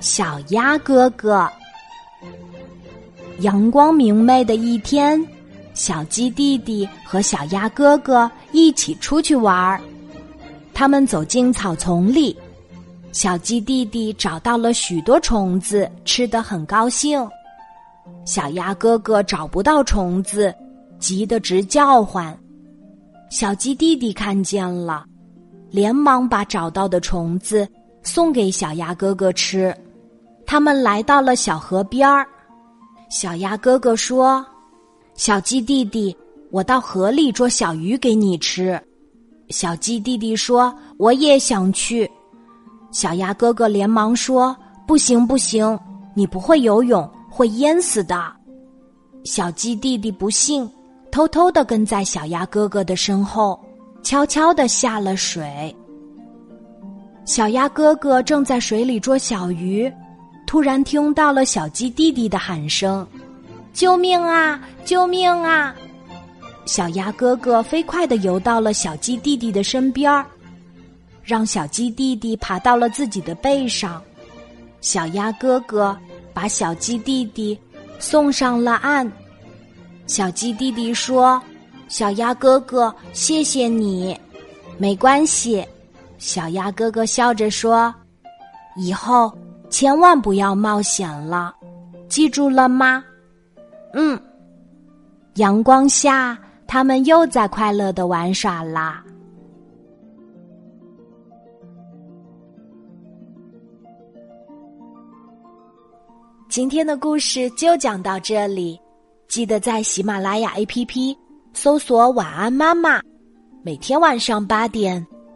小鸭哥哥。阳光明媚的一天，小鸡弟弟和小鸭哥哥一起出去玩儿。他们走进草丛里，小鸡弟弟找到了许多虫子，吃得很高兴。小鸭哥哥找不到虫子，急得直叫唤。小鸡弟弟看见了，连忙把找到的虫子送给小鸭哥哥吃。他们来到了小河边儿。小鸭哥哥说：“小鸡弟弟，我到河里捉小鱼给你吃。”小鸡弟弟说：“我也想去。”小鸭哥哥连忙说：“不行，不行，你不会游泳，会淹死的。”小鸡弟弟不信，偷偷的跟在小鸭哥哥的身后，悄悄的下了水。小鸭哥哥正在水里捉小鱼。突然听到了小鸡弟弟的喊声：“救命啊！救命啊！”小鸭哥哥飞快的游到了小鸡弟弟的身边儿，让小鸡弟弟爬到了自己的背上。小鸭哥哥把小鸡弟弟送上了岸。小鸡弟弟说：“小鸭哥哥，谢谢你。”没关系，小鸭哥哥笑着说：“以后。”千万不要冒险了，记住了吗？嗯。阳光下，他们又在快乐的玩耍啦。今天的故事就讲到这里，记得在喜马拉雅 APP 搜索“晚安妈妈”，每天晚上八点，